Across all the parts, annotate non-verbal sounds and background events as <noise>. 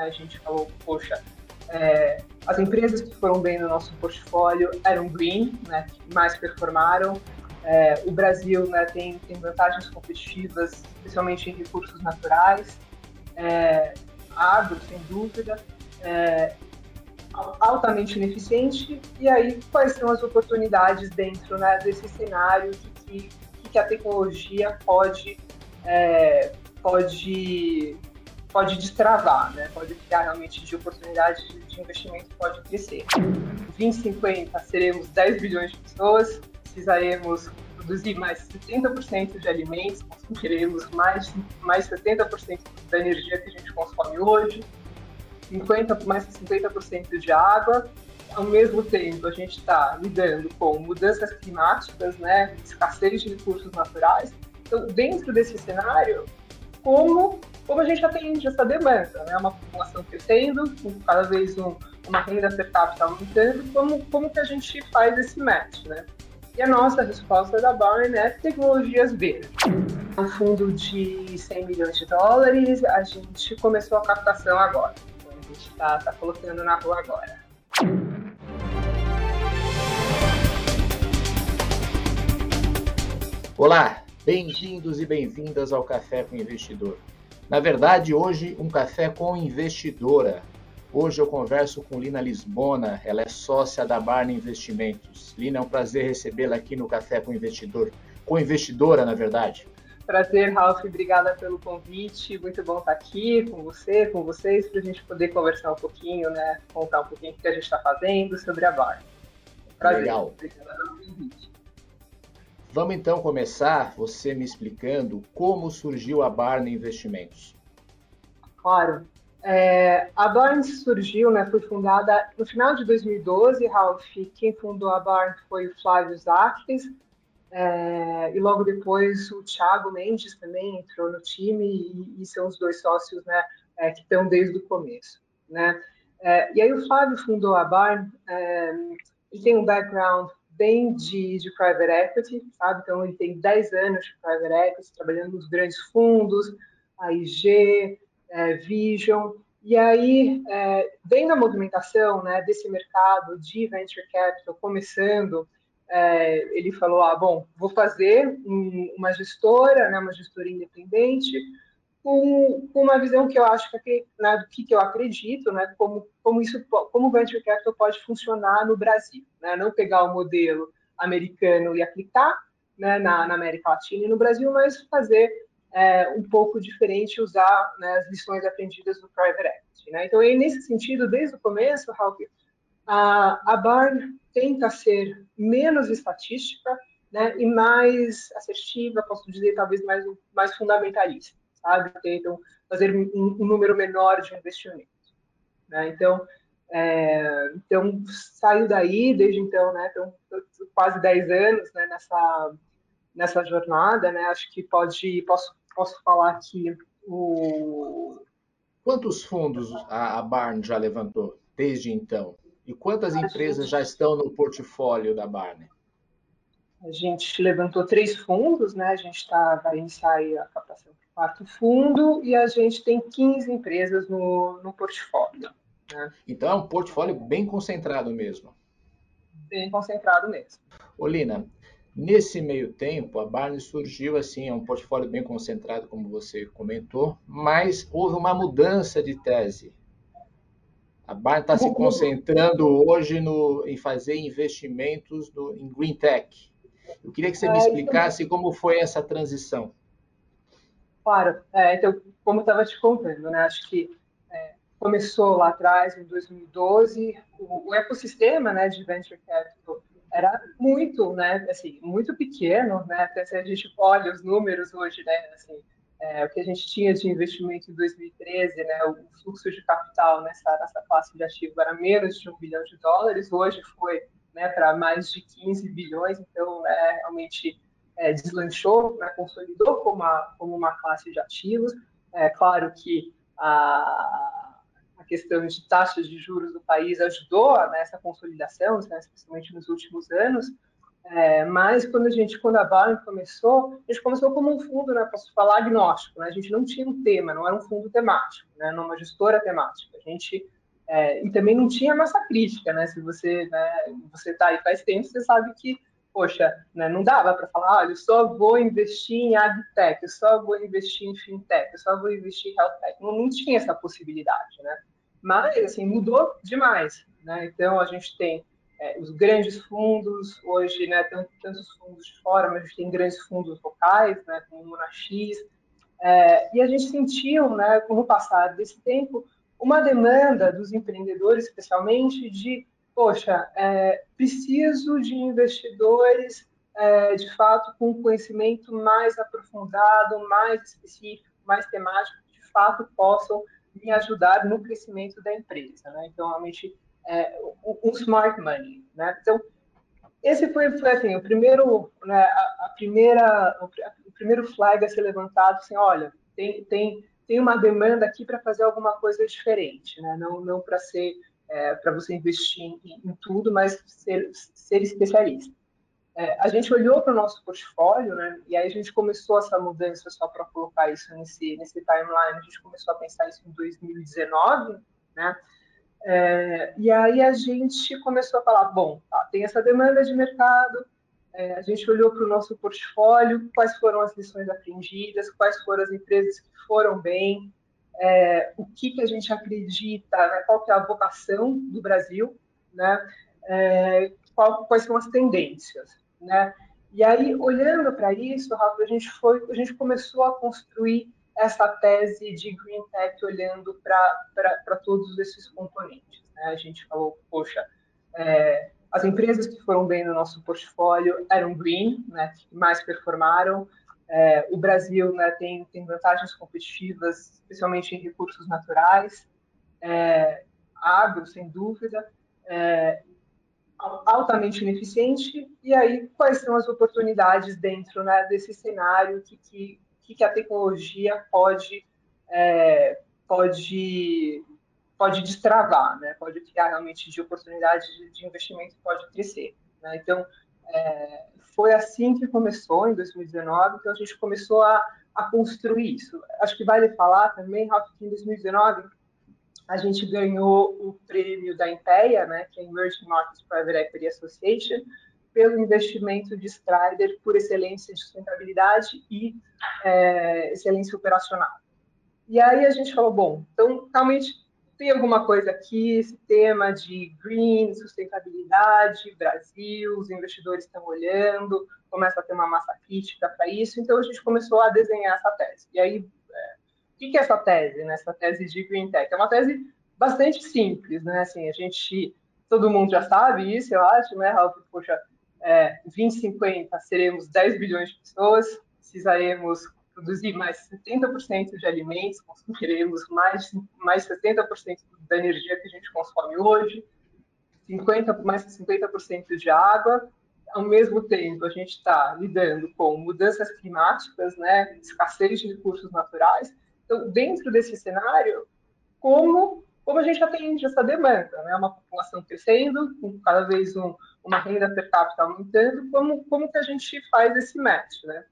Né? A gente falou, poxa, é, as empresas que foram bem no nosso portfólio eram green, né, que mais performaram. É, o Brasil né, tem, tem vantagens competitivas, especialmente em recursos naturais. É, agro, sem dúvida. É, altamente ineficiente. E aí, quais são as oportunidades dentro né, desse cenário que, que, que a tecnologia pode, é, pode, pode destravar, né? pode criar realmente de oportunidades de investimento pode crescer. 2050 seremos 10 bilhões de pessoas, precisaremos produzir mais 70% de alimentos, conseguiremos mais, mais 70% da energia que a gente consome hoje, 50, mais de 50% de água. Ao mesmo tempo, a gente está lidando com mudanças climáticas, né, escassez de recursos naturais. Então, dentro desse cenário, como, como a gente atende essa demanda? Né? Uma população crescendo, com cada vez um, uma renda per capita aumentando, como, como que a gente faz esse match? Né? E a nossa resposta da Barn é tecnologias verdes. Um fundo de 100 milhões de dólares, a gente começou a captação agora gente está tá colocando na rua agora. Olá, bem-vindos e bem-vindas ao Café com Investidor. Na verdade, hoje, um café com investidora. Hoje eu converso com Lina Lisbona, ela é sócia da Barna Investimentos. Lina, é um prazer recebê-la aqui no Café com Investidor. Com investidora, na verdade. Prazer, Ralf, obrigada pelo convite. Muito bom estar aqui com você, com vocês, para a gente poder conversar um pouquinho, né? Contar um pouquinho o que a gente está fazendo sobre a VAR. Prazer. Legal. Obrigada pelo convite. Vamos então começar você me explicando como surgiu a Barna Investimentos. Claro. É, a Barn surgiu, né, foi fundada no final de 2012, Ralph. Quem fundou a Barn foi o Flávio Zacques, é, e logo depois o Thiago Mendes também entrou no time e, e são os dois sócios né, é, que estão desde o começo. Né? É, e aí o Flávio fundou a Barn, é, ele tem um background bem de, de private equity, sabe? Então ele tem 10 anos de private equity, trabalhando nos grandes fundos, a IG, é, Vision, e aí, é, vendo a movimentação né, desse mercado de venture capital começando, é, ele falou, ah, bom, vou fazer um, uma gestora, né, uma gestora independente, com, com, uma visão que eu acho que né, do que, que, eu acredito, né, como, como isso, como o venture capital pode funcionar no Brasil, né, não pegar o modelo americano e aplicar né, na, na, América Latina e no Brasil, mas fazer é, um pouco diferente, usar né, as lições aprendidas do private equity. Né? Então, aí, nesse sentido, desde o começo, Ralph, a, a Barn tenta ser menos estatística né, e mais assertiva, posso dizer, talvez mais, mais fundamentalista, sabe? Tentam fazer um, um número menor de investimentos. Né? Então, é, então, saiu daí, desde então, né, então, quase 10 anos né, nessa, nessa jornada, né, acho que pode, posso, posso falar que o... Quantos fundos a, a Barn já levantou desde então? E quantas empresas já estão no portfólio da Barney? A gente levantou três fundos, né? A gente está vai iniciar a captação quarto fundo e a gente tem 15 empresas no, no portfólio. Né? Então é um portfólio bem concentrado mesmo. Bem concentrado mesmo. Olina, nesse meio tempo, a Barney surgiu assim, é um portfólio bem concentrado, como você comentou, mas houve uma mudança de tese. A Barn está se concentrando hoje no, em fazer investimentos no, em Green Tech. Eu queria que você me explicasse como foi essa transição. Claro. É, então, como eu estava te contando, né, acho que é, começou lá atrás, em 2012, o, o, ecossistema né, de venture capital era muito, né, assim, muito pequeno, né, até se a gente olha os números hoje, né, assim, é, o que a gente tinha de investimento em 2013, né, o fluxo de capital nessa, nessa classe de ativo era menos de um bilhão de dólares, hoje foi né, para mais de 15 bilhões, então é, realmente é, deslanchou, né, consolidou como como uma classe de ativos. É claro que a, a questão de taxas de juros do país ajudou nessa consolidação, né, especialmente nos últimos anos, É, mas quando a gente, quando a Barn começou, a gente começou como um fundo, né, posso falar agnóstico, né, a gente não tinha um tema, não era um fundo temático, né, não uma gestora temática. A gente é, e também não tinha massa crítica, né? Se você né, você está aí faz tempo, você sabe que poxa, né, não dava para falar, olha, eu só vou investir em agtech, eu só vou investir em fintech, eu só vou investir em healthtech. Não, não tinha essa possibilidade, né? Mas, assim, mudou demais, né? Então, a gente tem é, os grandes fundos, hoje, né, tem tantos fundos de fora, mas a gente tem grandes fundos locais, né, como o Monax, é, e a gente sentiu, né, com o passar desse tempo, uma demanda dos empreendedores, especialmente, de poxa, é, preciso de investidores é, de fato com conhecimento mais aprofundado, mais específico, mais temático, que de fato possam me ajudar no crescimento da empresa. Né? Então, realmente, é, um smart money. Né? Então, esse foi, foi assim, o primeiro, né, a, a, primeira, o, primeiro flag a ser levantado, assim, olha, tem, tem, tem uma demanda aqui para fazer alguma coisa diferente, né? não, não para ser é, para você investir em, em, tudo, mas ser, ser especialista. É, a gente olhou para o nosso portfólio, né, e aí a gente começou essa mudança, só para colocar isso nesse, nesse timeline, a gente começou a pensar isso em 2019, né, é, e aí a gente começou a falar, bom, tá, tem essa demanda de mercado, é, a gente olhou para o nosso portfólio, quais foram as lições aprendidas, quais foram as empresas que foram bem, é, o que, que a gente acredita, né, qual que é a vocação do Brasil, né, é, qual, quais são as tendências, né? E aí, olhando para isso, Rafa, a gente foi, a gente começou a construir essa tese de green tech olhando para todos esses componentes. Né? A gente falou, poxa, é, as empresas que foram bem no nosso portfólio eram green, né, que mais performaram, é, o Brasil né, tem, tem vantagens competitivas, especialmente em recursos naturais, é, agro, sem dúvida, é, altamente ineficiente. E aí, quais são as oportunidades dentro né, desse cenário que, que, que a tecnologia pode, é, pode, pode destravar, né? pode criar realmente de oportunidade de, de investimento, pode crescer. Né? Então, foi assim que começou, em 2019, então a gente começou a, a construir isso. Acho que vale falar também, Rafa, que em 2019 a gente ganhou o prêmio da Impeia, né, que é Emerging Markets Private Equity Association, pelo investimento de Strider por excelência de sustentabilidade e é, excelência operacional. E aí a gente falou, bom, então realmente tem alguma coisa aqui, esse tema de green, sustentabilidade, Brasil, os investidores estão olhando, começa a ter uma massa crítica para isso, então a gente começou a desenhar essa tese. E aí, é, o que é essa tese, né? essa tese de green tech? É uma tese bastante simples, né? Assim, a gente, todo mundo já sabe isso, eu acho, né, Ralf? Poxa, é, 2050 seremos 10 bilhões de pessoas, precisaremos produzir mais 70% de alimentos, consumiremos mais, mais 70% da energia que a gente consome hoje, 50, mais 50% de água. Ao mesmo tempo, a gente está lidando com mudanças climáticas, né, escassez de recursos naturais. Então, dentro desse cenário, como como a gente atende essa demanda, né? Uma população crescendo, com cada vez um, uma renda per capita aumentando, como, como que a gente faz esse match, né?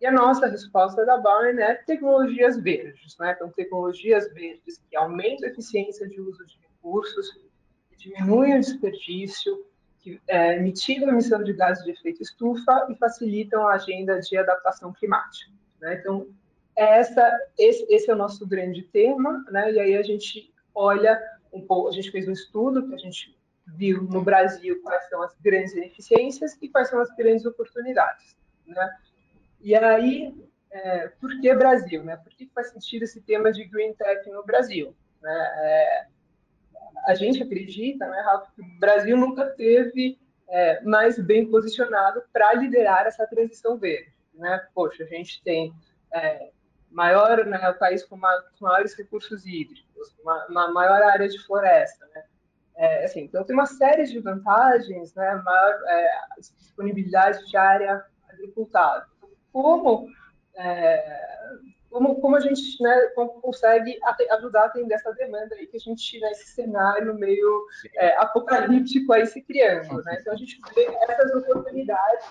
E a nossa resposta da Bowen é tecnologias verdes, né? Então, tecnologias verdes que aumentam a eficiência de uso de recursos, que diminuem o desperdício, que é, mitigam a emissão de gases de efeito estufa e facilitam a agenda de adaptação climática. Né? Então, essa, esse, esse, é o nosso grande tema, né? E aí a gente olha um pouco, a gente fez um estudo que a gente viu no Brasil quais são as grandes ineficiências e quais são as grandes oportunidades, né? E aí, é, por que Brasil? Né? Por que faz sentido esse tema de Green Tech no Brasil? Né? É, a gente acredita, né, Rafa, que o Brasil nunca teve é, mais bem posicionado para liderar essa transição verde. Né? Poxa, a gente tem é, maior, né, o país com, uma, com maiores recursos hídricos, uma, uma, maior área de floresta, né? É, assim, então tem uma série de vantagens, né, maior é, disponibilidade de área agricultável como é, como, como a gente né, consegue ajudar a atender essa demanda aí que a gente nesse cenário meio é, apocalíptico aí se criando, né? Então a gente vê essas oportunidades,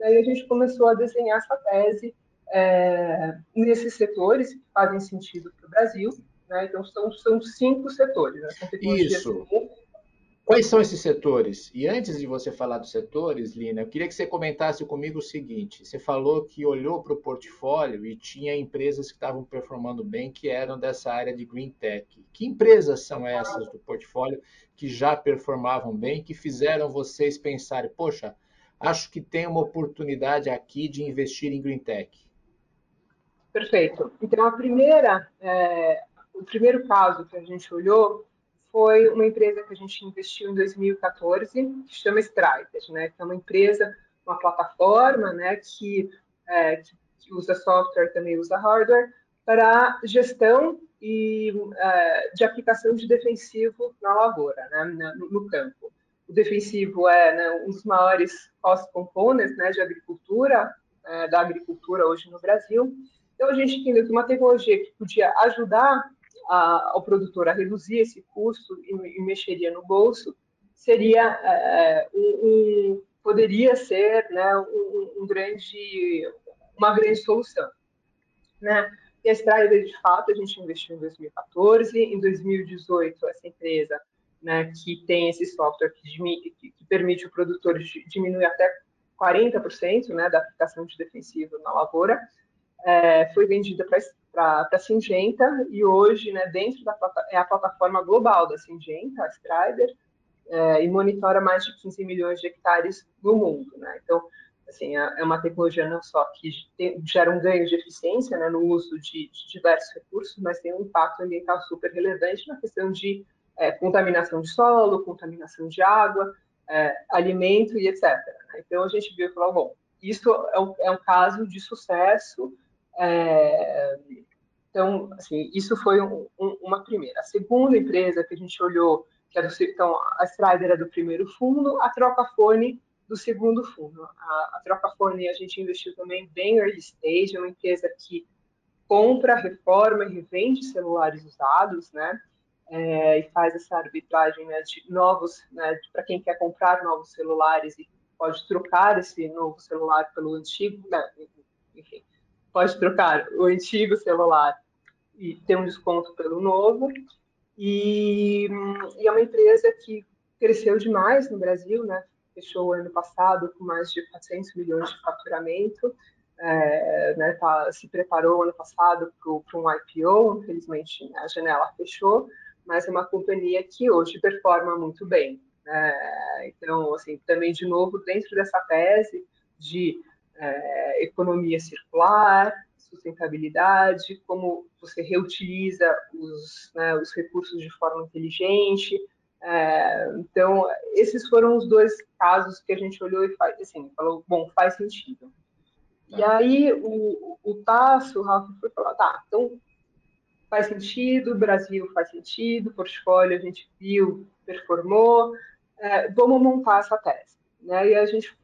daí a gente começou a desenhar essa tese é, nesses setores que fazem sentido para o Brasil, né? Então são, são cinco setores, né? Isso. Quais são esses setores? E antes de você falar dos setores, Lina, eu queria que você comentasse comigo o seguinte: você falou que olhou para o portfólio e tinha empresas que estavam performando bem, que eram dessa área de green tech. Que empresas são essas do portfólio que já performavam bem, que fizeram vocês pensarem, poxa, acho que tem uma oportunidade aqui de investir em green tech? Perfeito. Então, a primeira, é, o primeiro caso que a gente olhou foi uma empresa que a gente investiu em 2014, que chama Strider, né? Que é uma empresa, uma plataforma, né? Que, é, que usa software, também usa hardware, para gestão e é, de aplicação de defensivo na lavoura, né? no, no campo. O defensivo é né, um dos maiores cost components né, de agricultura, é, da agricultura hoje no Brasil. Então, a gente entendeu que uma tecnologia que podia ajudar a, ao produtor a reduzir esse custo e, e mexeria no bolso, seria é, um, um, poderia ser né, um, um, grande, uma grande solução. Né? E a Strider, de fato, a gente investiu em 2014, em 2018 essa empresa né, que tem esse software que, que, que permite o produtor diminuir até 40% né, da aplicação de defensivo na lavoura, é, foi vendida para para a Singenta e hoje, né, dentro da é a plataforma global da Singenta, a Strider, é, e monitora mais de 15 milhões de hectares no mundo, né? Então, assim, é, é uma tecnologia não só que tem, gera um ganho de eficiência, né, no uso de, de, diversos recursos, mas tem um impacto ambiental super relevante na questão de é, contaminação de solo, contaminação de água, é, alimento e etc. Né? Então, a gente viu e falou, bom, isso é um, é um caso de sucesso é, então, assim, isso foi um, um, uma primeira. A segunda empresa que a gente olhou, que é do, então, a Strider é do primeiro fundo, a Trocafone do segundo fundo. A, a Trocafone a gente investiu também bem early stage, é uma empresa que compra, reforma e revende celulares usados, né? É, e faz essa arbitragem né, de novos, né, para quem quer comprar novos celulares e pode trocar esse novo celular pelo antigo, né, enfim, pode trocar o antigo celular e ter um desconto pelo novo. E, e, é uma empresa que cresceu demais no Brasil, né? Fechou ano passado com mais de 400 milhões de faturamento. É, né, tá, se preparou ano passado para um IPO, infelizmente a janela fechou, mas é uma companhia que hoje performa muito bem. É, então, assim, também de novo dentro dessa tese de é, economia circular, sustentabilidade, como você reutiliza os, né, os recursos de forma inteligente. É, então, esses foram os dois casos que a gente olhou e faz, assim, falou, bom, faz sentido. E tá. aí o, o Tasso, o Ralf, foi falar, tá, então faz sentido, Brasil faz sentido, portfólio a gente viu, performou, é, vamos montar essa tese. Né? E a gente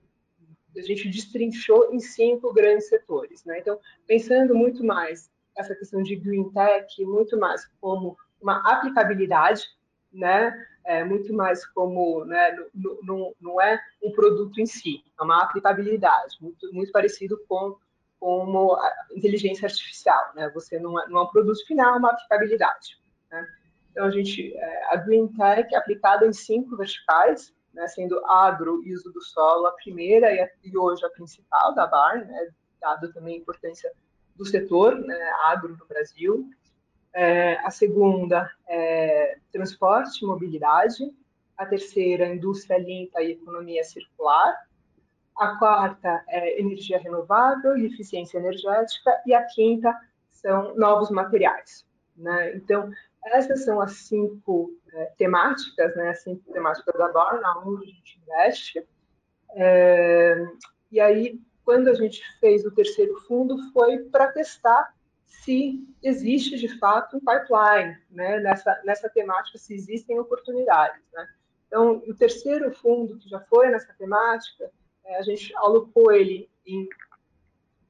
a gente destrinchou em cinco grandes setores. Né? Então, pensando muito mais essa questão de green tech, muito mais como uma aplicabilidade, né? É, muito mais como, né, não, é um produto em si, é uma aplicabilidade, muito, muito parecido com como inteligência artificial, né? Você não é, não é um produto final, é uma aplicabilidade. Né? Então, a gente, é, a Green Tech é aplicada em cinco verticais, né, sendo agro e uso do solo a primeira e, a, e hoje a principal da BAR, né, dado também a importância do setor né, agro no Brasil. É, a segunda é transporte e mobilidade. A terceira, indústria limpa e economia circular. A quarta é energia renovável e eficiência energética. E a quinta são novos materiais. Né? Então, essas são as cinco é, temáticas, né, as cinco temáticas da Barna, onde a gente investe. É, e aí, quando a gente fez o terceiro fundo, foi para testar se existe de fato um pipeline né, nessa, nessa temática, se existem oportunidades. Né? Então, o terceiro fundo que já foi nessa temática, é, a gente alocou ele em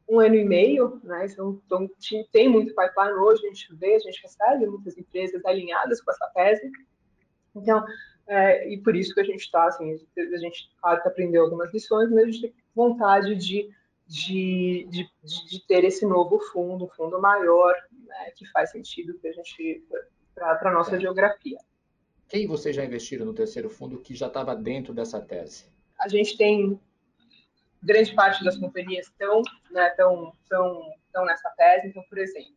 um ano e meio, né? Então, então, tem muito pipeline hoje, a gente vê, a gente recebe muitas empresas alinhadas com essa tese. Então, é, e por isso que a gente está, assim, a gente, claro aprendeu algumas lições, mas a gente tem vontade de, de, de, de ter esse novo fundo, um fundo maior, né, que faz sentido para a gente, para a nossa é. geografia. Quem vocês já investiram no terceiro fundo que já estava dentro dessa tese? A gente tem grande parte das companhias estão, né, estão, estão, estão nessa tese. Então, por exemplo,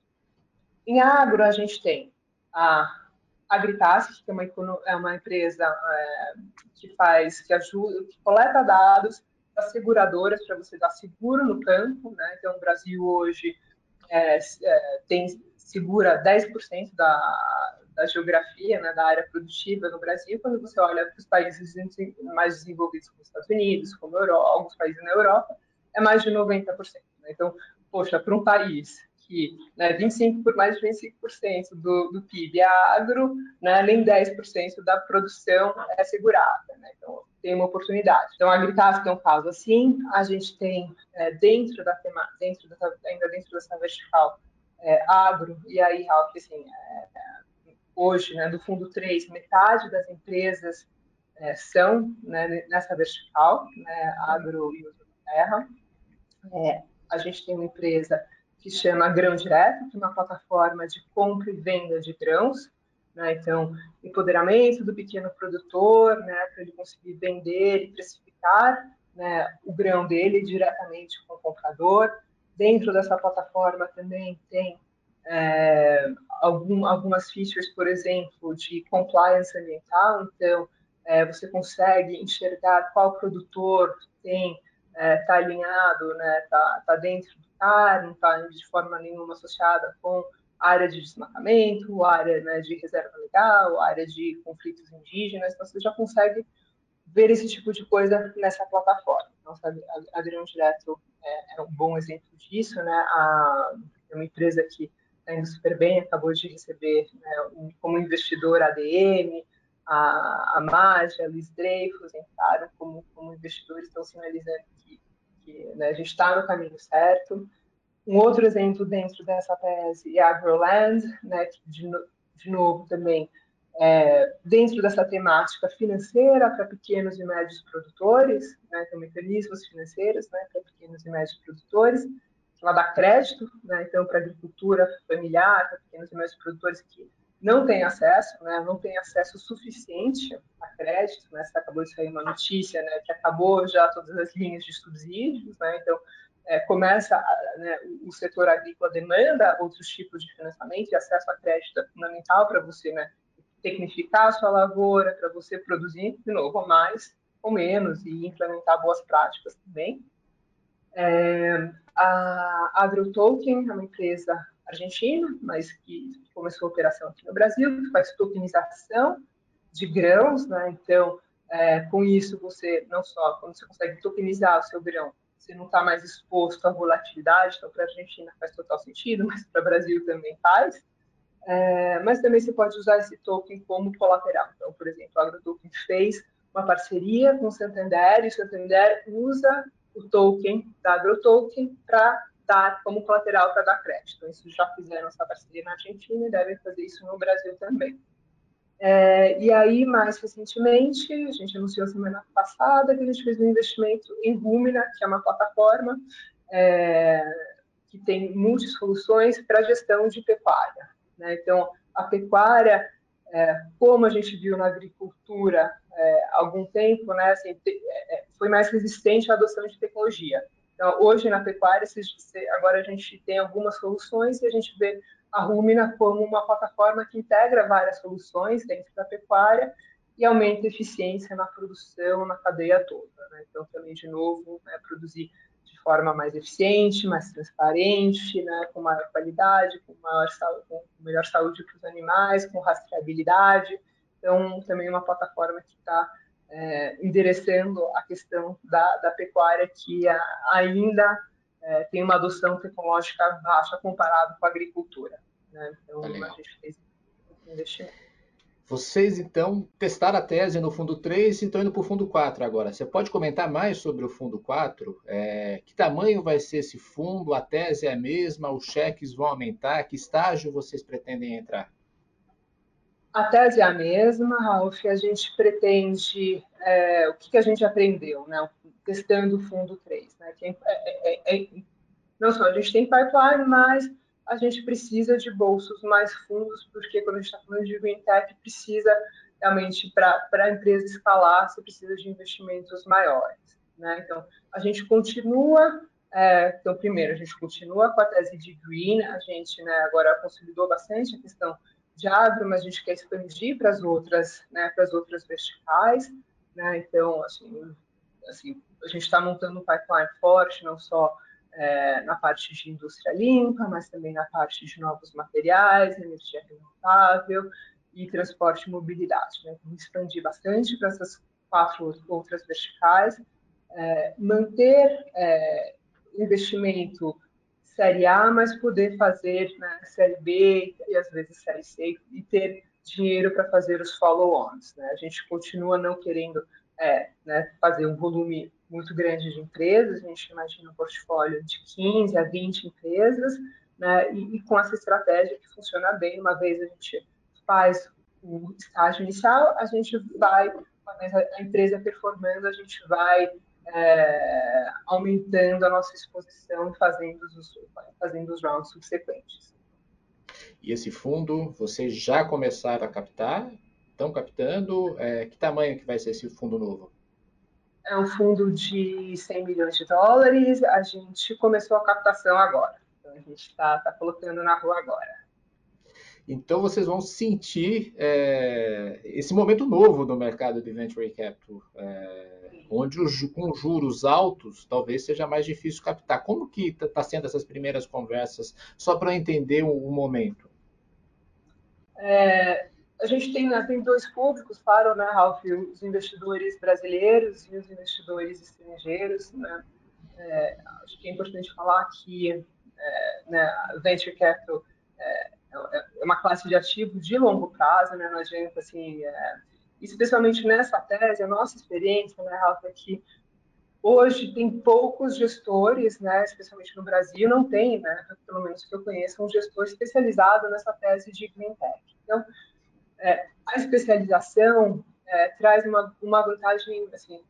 em agro a gente tem a Agritas, que é uma, é uma empresa é, que faz, que ajuda, que coleta dados das seguradoras para você dar seguro no campo, né? Então, o Brasil hoje é, é, tem segura 10% da, da geografia, né, da área produtiva no Brasil, quando você olha para os países mais desenvolvidos, como os Estados Unidos, como Europa, alguns países na Europa, é mais de 90%. Né? Então, poxa, para um país que né, 25 por mais de 25% do, do PIB é agro, né, nem 10% da produção é segurada. Né? Então, tem uma oportunidade. Então, a Agritas é um caso assim. A gente tem é, dentro da tema, dentro dessa, ainda dentro dessa vertical é, agro e aí Ralph, assim, é, hoje, né, do fundo 3, metade das empresas é, são né, nessa vertical, né, agro e uso da terra. É, a gente tem uma empresa que chama Grão Direto, que é uma plataforma de compra e venda de grãos. Né, então, empoderamento do pequeno produtor, né, para ele conseguir vender e precificar né, o grão dele diretamente com o comprador. Dentro dessa plataforma também tem é, algum, algumas features, por exemplo, de compliance ambiental. Então, é, você consegue enxergar qual produtor tem está é, alinhado, né, tá, tá dentro do CAR, não está de forma nenhuma associada com área de desmatamento, área né, de reserva legal, área de conflitos indígenas. Então, você já consegue ver esse tipo de coisa nessa plataforma. Então, sabe, a Adriano Direto é, é, um bom exemplo disso, né? A, é uma empresa que está indo super bem, acabou de receber né, um, como investidor ADM, a, a Marge, a Luiz Dreyfus entraram como, como investidores, estão sinalizando que, que né, a gente está no caminho certo. Um outro exemplo dentro dessa tese é a Agroland, né, que de, de novo também é, dentro dessa temática financeira para pequenos e médios produtores, né, mecanismos financeiros né, para pequenos e médios produtores, ela dá crédito, né, então, para agricultura familiar, para pequenos e médios produtores que não têm acesso, né, não têm acesso suficiente a crédito, né, você acabou de sair uma notícia, né, que acabou já todas as linhas de subsídios, né, então, é, começa, né, o setor agrícola demanda outros tipos de financiamento e acesso a crédito é fundamental para você, né, tecnificar a sua lavoura, para você produzir, de novo, mais ou menos e implementar boas práticas também. É, a AgroToken é uma empresa argentina, mas que começou a operação aqui no Brasil, que faz tokenização de grãos, né? Então, é, com isso, você não só, quando você consegue tokenizar o seu grão, você não está mais exposto à volatilidade, então para a Argentina faz total sentido, mas para o Brasil também faz. É, mas também você pode usar esse token como colateral. Então, por exemplo, a AgroToken fez uma parceria com o Santander e o Santander usa o token da AgroToken para dar como colateral para dar crédito. Isso já fizeram essa parceria na Argentina e devem fazer isso no Brasil também. É, e aí, mais recentemente, a gente anunciou semana passada que a gente fez um investimento em Rumina, que é uma plataforma é, que tem multi-soluções para gestão de pecuária. Né? Então, a pecuária, é, como a gente viu na agricultura é, algum tempo, né, assim, é, é, foi mais resistente à adoção de tecnologia. Então, hoje na pecuária, agora a gente tem algumas soluções e a gente vê a Rumina como uma plataforma que integra várias soluções dentro da pecuária e aumenta a eficiência na produção, na cadeia toda. Né? Então, também, de novo, né, produzir forma mais eficiente, mais transparente, né, com maior qualidade, com, maior saúde, com melhor saúde para os animais, com rastreabilidade. Então, também uma plataforma que está é, endereçando a questão da, da pecuária que a, ainda é, tem uma adoção tecnológica baixa comparado com a agricultura. Né? Então, tá a gente fez um investimento. Vocês, então, testaram a tese no fundo 3 e estão indo para o fundo 4 agora. Você pode comentar mais sobre o fundo 4? É, que tamanho vai ser esse fundo? A tese é a mesma? Os cheques vão aumentar? Que estágio vocês pretendem entrar? A tese é a mesma, Ralf. A gente pretende. É, o que, que, a gente aprendeu, né? Testando o fundo 3. Né? É, é, é, não só a gente tem pipeline, mas a gente precisa de bolsos mais fundos, porque quando a gente está falando de green tech, precisa realmente, para a empresa escalar, você precisa de investimentos maiores. Né? Então, a gente continua, é, então, primeiro, a gente continua com a tese de green, a gente né, agora consolidou bastante a questão de agro, mas a gente quer expandir para as outras, né, para as outras verticais, né? Então, assim, assim a gente está montando um pipeline forte, não só é, na parte de indústria limpa, mas também na parte de novos materiais, energia renovável e transporte e mobilidade. Né? Então, expandir bastante para essas quatro outras verticais, é, manter é, investimento série A, mas poder fazer né, série B e às vezes série C e ter dinheiro para fazer os follow-ons. Né? A gente continua não querendo é, né, fazer um volume muito grande de empresas, a gente imagina um portfólio de 15 a 20 empresas, né, e, e, com essa estratégia que funciona bem, uma vez a gente faz o estágio inicial, a gente vai, uma vez a empresa performando, a gente vai é, aumentando a nossa exposição e fazendo os, fazendo os rounds subsequentes. E esse fundo, vocês já começaram a captar? Estão captando? É, que tamanho que vai ser esse fundo novo? É um fundo de 100 milhões de dólares. A gente começou a captação agora. Então, a gente está tá colocando na rua agora. Então, vocês vão sentir é, esse momento novo no mercado de venture capital, é, onde os, com juros altos talvez seja mais difícil captar. Como que está tá sendo essas primeiras conversas, só para entender o, o momento? É, a gente tem, né, tem dois públicos, claro, né, Ralf? Os investidores brasileiros e os investidores estrangeiros. Né? É, acho que é importante falar que é, né, venture capital é, é, uma classe de ativo de longo prazo, né? não adianta, assim, é, especialmente nessa tese, a nossa experiência, né, Ralf, é que hoje tem poucos gestores, né, especialmente no Brasil, não tem, né, pelo menos que eu conheça, um gestor especializado nessa tese de Green Tech. Então, é, a especialização é, traz uma, uma vantagem assim,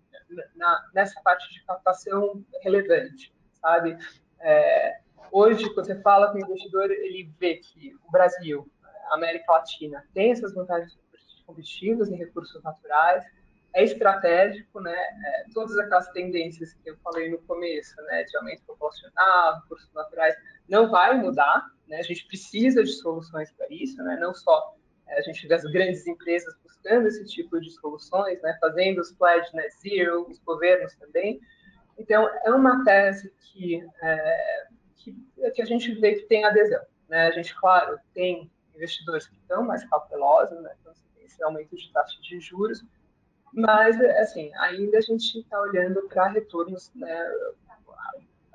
na, nessa parte de captação relevante, sabe? É, hoje, quando você fala com o investidor, ele vê que o Brasil, a América Latina, tem essas vantagens competitivas em recursos naturais, é estratégico, né? É, todas aquelas tendências que eu falei no começo, né, de aumento populacional, recursos naturais, não vai mudar, né? A gente precisa de soluções para isso, né? Não só a gente vê as grandes empresas buscando esse tipo de soluções, né, fazendo os pledges net zero, os governos também. Então, é uma tese que, é, que, que, a gente vê que tem adesão. Né? A gente, claro, tem investidores que estão mais cautelosos, né? então tem esse aumento de taxa de juros, mas, assim, ainda a gente está olhando para retornos né,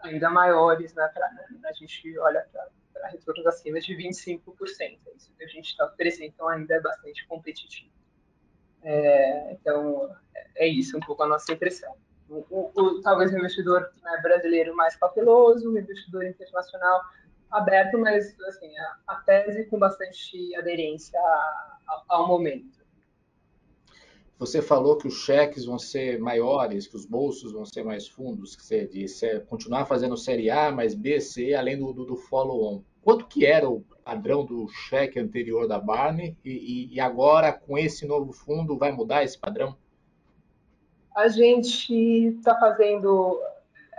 ainda maiores, né, pra, a gente olha para para retornos acima de 25%. É isso que a gente está oferecendo, então ainda é bastante competitivo. É, então, é isso um pouco a nossa impressão. O, o, o talvez o investidor né, brasileiro mais cauteloso, o investidor internacional aberto, mas assim, a, a tese com bastante aderência ao, ao momento. Você falou que os cheques vão ser maiores, que os bolsos vão ser mais fundos, que você disse, é continuar fazendo série A mais B, C, além do, do, do follow-on. Quanto que era o padrão do cheque anterior da Barney e, e, agora com esse novo fundo vai mudar esse padrão? A gente está fazendo,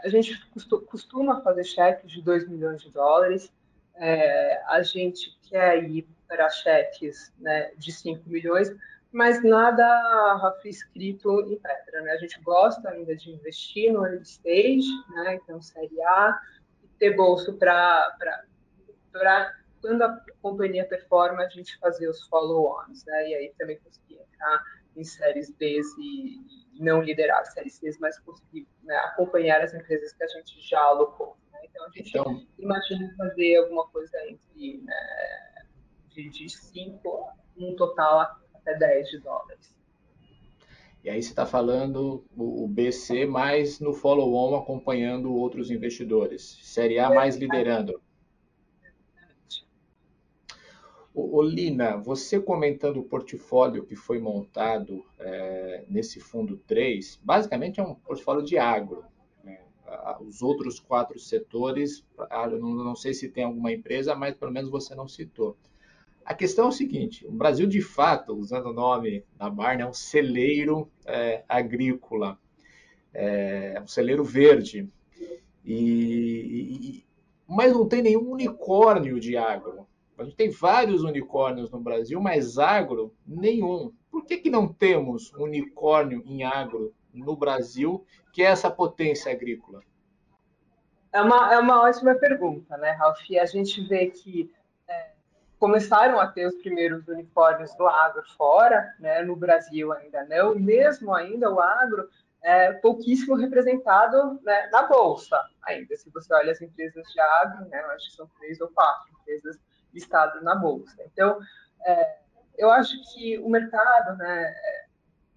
a gente costuma fazer cheques de 2 milhões de dólares. É, a gente quer ir para cheques né, de 5 milhões, mas nada escrito em pedra. Né? A gente gosta ainda de investir no early stage, né? então série A, ter bolso para quando a companhia performa, a gente fazer os follow-ons, né? e aí também conseguir entrar em séries B e, e não liderar as séries C, mas conseguir né, acompanhar as empresas que a gente já alocou. Né? Então, a gente então, imagina fazer alguma coisa entre né, de 5, um total até 10 de dólares. E aí você está falando o BC mais no follow-on acompanhando outros investidores. Série A mais liderando. O, Lina, você comentando o portfólio que foi montado é, nesse fundo 3, basicamente é um portfólio de agro. Né? Os outros quatro setores, não, não sei se tem alguma empresa, mas pelo menos você não citou. A questão é o seguinte: o Brasil, de fato, usando o nome da Barna, é um celeiro é, agrícola, é, é um celeiro verde. E, e, mas não tem nenhum unicórnio de agro. A gente tem vários unicórnios no Brasil, mas agro, nenhum. Por que, que não temos unicórnio em agro no Brasil, que é essa potência agrícola? É uma, é uma ótima pergunta, né, Ralf? A gente vê que começaram a ter os primeiros unicórnios do agro fora, né, no Brasil ainda não, mesmo ainda o agro é pouquíssimo representado né, na bolsa ainda. Se você olha as empresas de agro, né, acho que são três ou quatro empresas listadas na bolsa. Então, é, eu acho que o mercado, né,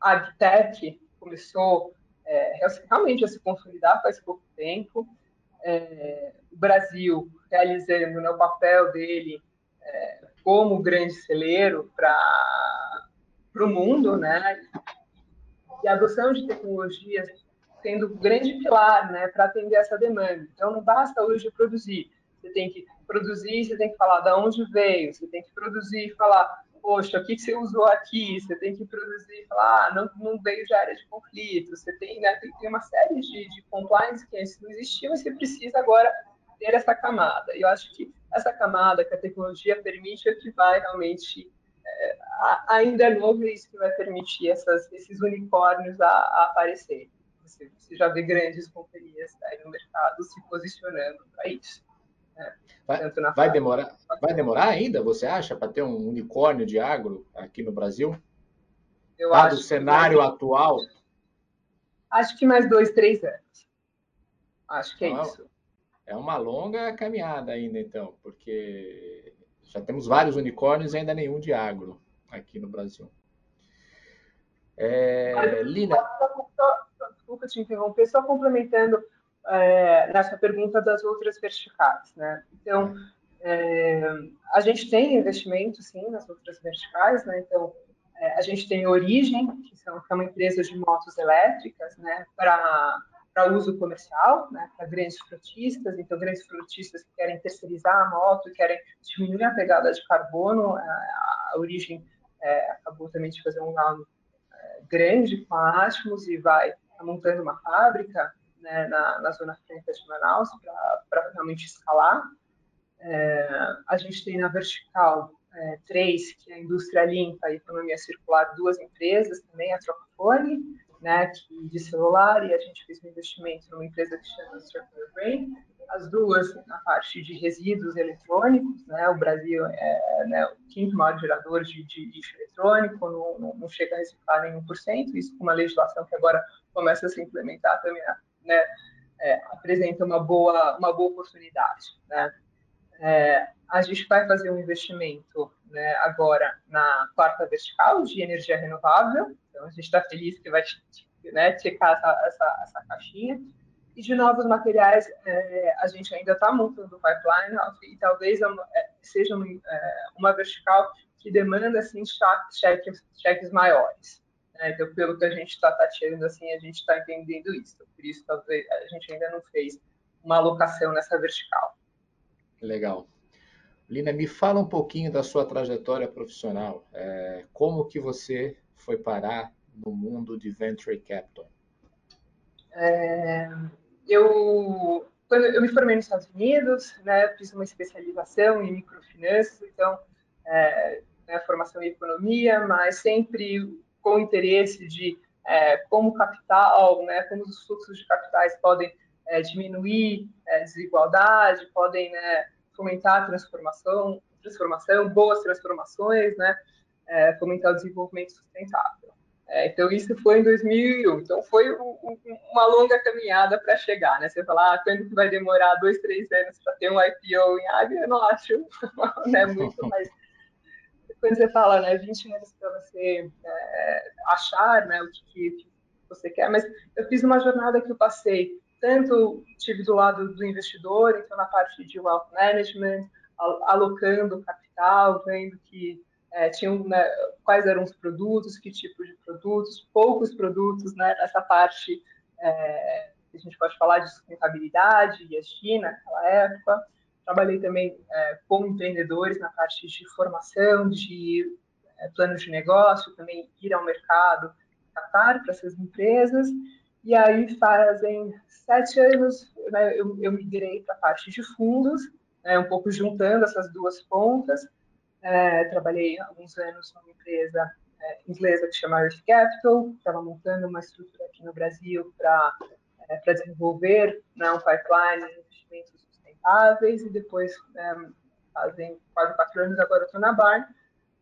agtech começou é, realmente a se consolidar faz pouco tempo. É, o Brasil realizando né, o papel dele como grande celeiro para o mundo, né? E a adoção de tecnologias sendo um grande pilar, né, para atender essa demanda. Então, não basta hoje produzir. Você tem que produzir, você tem que falar de onde veio, você tem que produzir e falar, poxa, o que, você usou aqui? Você tem que produzir e falar, ah, não, não veio de área de conflito. Você tem, né, tem, tem uma série de, de compliance que antes não existiam e você precisa agora ter essa camada. E eu acho que essa camada que a tecnologia permite é que vai realmente é, ainda é novo isso que vai permitir essas, esses unicórnios a, a aparecerem. Você, você, já vê grandes companhias aí no mercado se posicionando para isso. Né? Vai, vai, demorar, vai demorar ainda, você acha, para ter um unicórnio de agro aqui no Brasil? Eu Dado o cenário atual? Acho que mais dois, três anos. Acho que é Não, isso. É uma longa caminhada ainda, então, porque já temos vários unicórnios e ainda nenhum de agro aqui no Brasil. É, Lina. Desculpa te interromper, só complementando é, nessa pergunta das outras verticais. Né? Então, é, a gente tem investimento, sim, nas outras verticais. Né? Então, é, a gente tem Origem, que, são, que é uma empresa de motos elétricas, né? para para uso comercial, né, para grandes frutistas, então grandes frutistas que querem terceirizar a moto, querem diminuir a pegada de carbono, a, a origem é, acabou também de fazer um round é, grande com a Atmos e vai montando uma fábrica né, na, na, zona franca de Manaus para realmente escalar. É, a gente tem na vertical é, três, que é a indústria limpa e economia circular, duas empresas também, a Trocafone, né, de celular, e a gente fez um investimento numa empresa que chama Circular Brain. As duas na parte de resíduos eletrônicos, né, o Brasil é né, o quinto maior gerador de, de lixo eletrônico, não, não, chega a reciclar nenhum por cento, isso com uma legislação que agora começa a se implementar também, né, é, apresenta uma boa, uma boa oportunidade. Né. É, a gente vai fazer um investimento né, agora na quarta vertical de energia renovável, então a gente está feliz que vai né, checar essa, essa, essa, caixinha. E de novos materiais, é, a gente ainda está montando o pipeline e talvez é, seja uma, é, uma, vertical que demanda assim, cheques, cheques maiores. Né? Então, pelo que a gente está tateando, assim, a gente está entendendo isso. Por isso, talvez a gente ainda não fez uma alocação nessa vertical. Legal. Lina, me fala um pouquinho da sua trajetória profissional. É, como que você foi parar no mundo de venture capital? É, eu, quando eu me formei nos Estados Unidos, né, fiz uma especialização em microfinanças, então, é, né, formação em economia, mas sempre com interesse de é, como capital, né, como os fluxos de capitais podem é, diminuir é, desigualdade, podem né, fomentar a transformação, transformação, boas transformações, né? É, fomentar o desenvolvimento sustentável. É, então, isso foi em 2001. Então, foi um, um, uma longa caminhada para chegar, né? Você falar, ah, quando vai demorar dois, três anos para ter um IPO em água? Eu não acho <laughs> né, muito, mas quando você fala, né, 20 anos para você é, achar, né, o que, que, você quer, mas eu fiz uma jornada que eu passei, tanto tive do lado do investidor, então na parte de wealth management, alocando capital, vendo que é, tinham né, quais eram os produtos, que tipo de produtos, poucos produtos, né, nessa parte é, a gente pode falar de sustentabilidade, ESG naquela época, Trabalhei também é, com empreendedores na parte de formação, de é, planos de negócio, também ir ao mercado, catar para essas empresas. E aí fazem sete anos né, eu, eu migrei para a parte de fundos, né, um pouco juntando essas duas pontas. É, trabalhei alguns anos numa empresa é, inglesa que chama Earth Capital, estava montando uma estrutura aqui no Brasil para é, desenvolver né, um pipeline de investimentos sustentáveis e depois é, fazem quase quatro anos agora estou na Barn,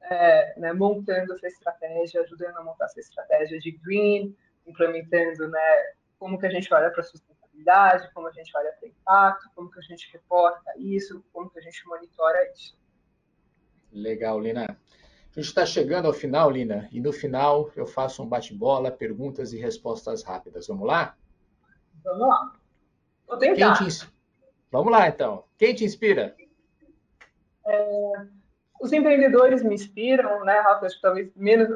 é, né, montando essa estratégia, ajudando a montar essa estratégia de green, implementando né, como que a gente olha para a sustentabilidade, como a gente olha para o impacto, como que a gente reporta isso, como que a gente monitora isso. Legal, Lina. A gente está chegando ao final, Lina, e no final eu faço um bate-bola, perguntas e respostas rápidas. Vamos lá? Vamos lá. Vou tentar. Quem te, Vamos lá, então. Quem te inspira? É, os empreendedores me inspiram, né, Rafa? Acho que talvez menos,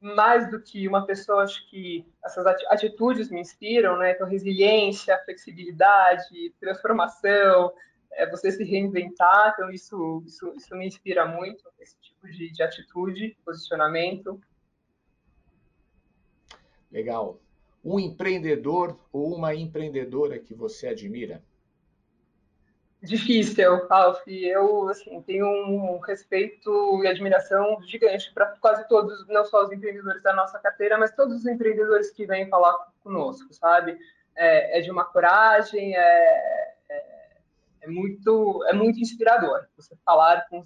mais do que uma pessoa, acho que essas atitudes me inspiram, né? Então, resiliência, flexibilidade, transformação, é, você se reinventar. Então, isso, isso, isso me inspira muito, esse tipo de, de atitude, posicionamento. Legal. Um empreendedor ou uma empreendedora que você admira? Difícil, Ralph. Eu assim, tenho um respeito e admiração gigante para quase todos, não só os empreendedores da nossa carteira, mas todos os empreendedores que vêm falar conosco, sabe? É, é de uma coragem, é, é, é, muito, é muito inspirador. Você falar com,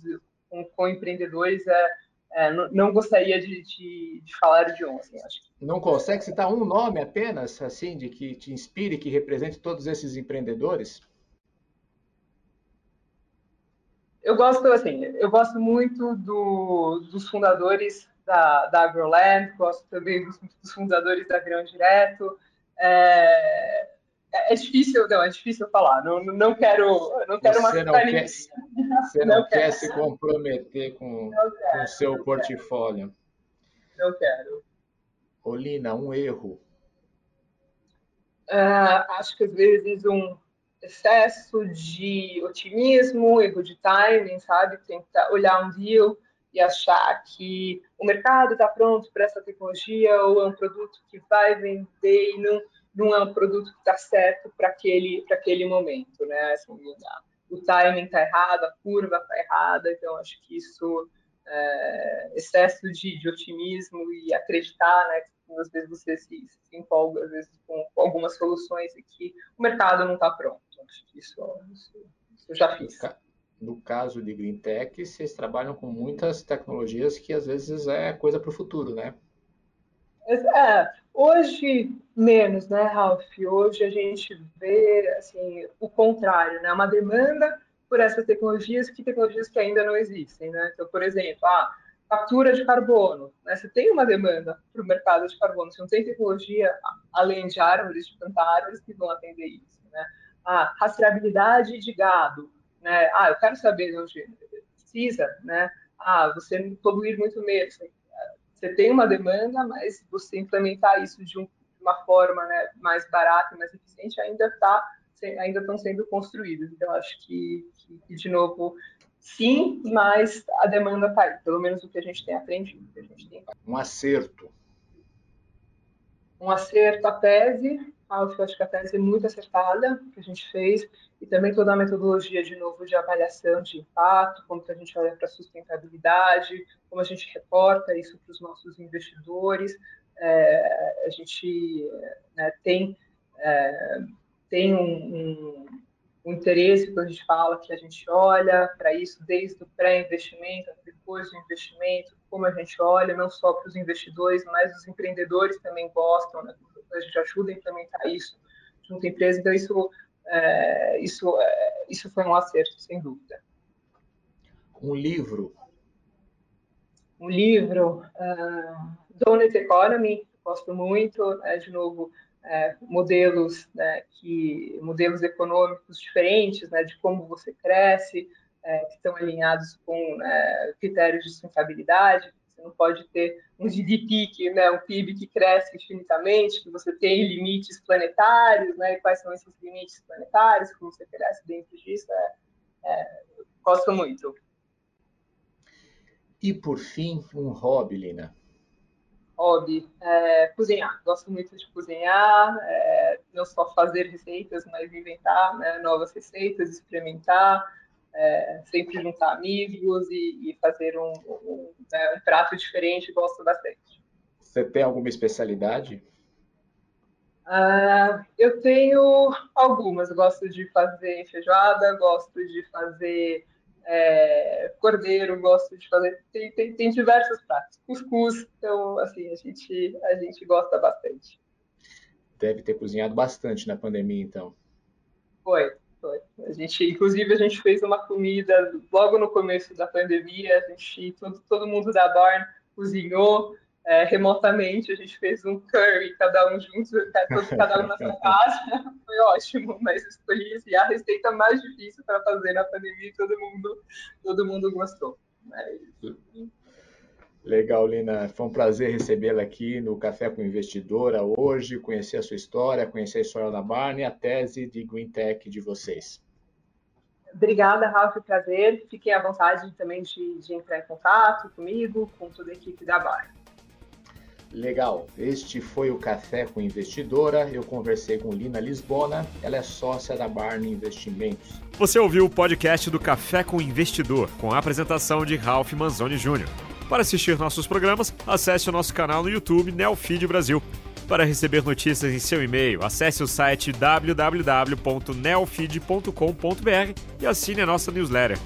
com, com empreendedores é, é, não, não, gostaria de, de, de, falar de um. Assim, acho. Não consegue citar um nome apenas, assim, de que te inspire, que represente todos esses empreendedores? Eu gosto assim, eu gosto muito do, dos fundadores da, da AgroLand, gosto também dos, dos fundadores da Grão Direto. É, é, difícil, não, é difícil falar. Não, não quero, não quero você não quer, Você não, não quer quero. se comprometer com o seu portfólio. Não quero. Olina, um erro. Uh, acho que às vezes um, excesso de otimismo, erro de timing, sabe? Tentar olhar um deal e achar que o mercado está pronto para essa tecnologia ou é um produto que vai vender e não, não é um produto que está certo para aquele, aquele momento, né? Assim, o timing está errado, a curva está errada, então acho que isso, é, excesso de, de, otimismo e acreditar, né? Às vezes você se, se empolga às vezes com, com, algumas soluções e que o mercado não está pronto. Acho que isso, isso, isso eu já fiz. No caso de Green Tech, vocês trabalham com muitas tecnologias que às vezes é coisa para o futuro, né? É, hoje menos, né, Ralph? Hoje a gente vê assim, o contrário, né? Uma demanda por essas tecnologias que tecnologias que ainda não existem, né? Então, por exemplo, ah, captura de carbono. Né? Você tem uma demanda para o mercado de carbono, você não tem tecnologia além de árvores, de plantar árvores que vão atender isso. Né? A rastreabilidade de gado. Né? Ah, eu quero saber de onde precisa. Né? Ah, você poluir muito menos. Você tem uma demanda, mas você implementar isso de, um, uma forma né, mais barata, mais eficiente, ainda está ainda estão sendo construídos. Então, acho que, que, de novo, Sim, mas a demanda está aí, pelo menos o que a gente tem aprendido. A gente tem... Um acerto. Um acerto, a tese, eu acho que a tese é muito acertada que a gente fez, e também toda a metodologia, de novo, de avaliação de impacto, como que a gente olha para a sustentabilidade, como a gente reporta isso para os nossos investidores. É, a gente né, tem, é, tem um, um o interesse quando a gente fala que a gente olha para isso desde o pré-investimento, depois do investimento, como a gente olha, não só para os investidores, mas os empreendedores também gostam, né? a gente ajuda a implementar isso junto à empresa, então isso, é, isso, é, isso foi um acerto, sem dúvida. Um livro? um livro, uh, Donut Economy, gosto muito, é, de novo, é, modelos, né, que, modelos econômicos diferentes, né, de como você cresce, é, que estão alinhados com né, critérios de sustentabilidade. Você não pode ter um GDP, que, né, um PIB que cresce infinitamente, que você tem limites planetários, né, e quais são esses limites planetários, como você cresce dentro disso. É, é, gosto muito. E por fim, um hobby, Lina hobby é cozinhar. Gosto muito de cozinhar, é, não só fazer receitas, mas inventar né, novas receitas, experimentar, é, sempre juntar amigos e, e fazer um, um, né, um, prato diferente. Gosto bastante. Você tem alguma especialidade? Uh, eu tenho algumas. Gosto de fazer feijoada, gosto de fazer é, cordeiro, gosto de fazer. Tem, tem, tem, diversos pratos. Cuscuz, então, assim, a gente, a gente gosta bastante. Deve ter cozinhado bastante na pandemia, então. Foi, foi. A gente, inclusive, a gente fez uma comida logo no começo da pandemia, a gente, todo, todo mundo da Barn cozinhou é, remotamente, a gente fez um curry, cada um junto, cada um na sua <laughs> casa, foi ótimo, mas escolhi assim, a receita mais difícil para fazer na pandemia e todo mundo, todo mundo gostou. Mas... Legal, Lina. Foi um prazer recebê-la aqui no Café com Investidora hoje, conhecer a sua história, conhecer a história da Barney e a tese de Green Tech de vocês. Obrigada, Ralf, prazer. Fiquem à vontade também de, de entrar em contato comigo, com toda a equipe da Barney. Legal, este foi o Café com Investidora. Eu conversei com Lina Lisbona, ela é sócia da Barney Investimentos. Você ouviu o podcast do Café com Investidor, com a apresentação de Ralph Manzoni Jr. Para assistir nossos programas, acesse o nosso canal no YouTube Neofeed Brasil. Para receber notícias em seu e-mail, acesse o site www.neofeed.com.br e assine a nossa newsletter.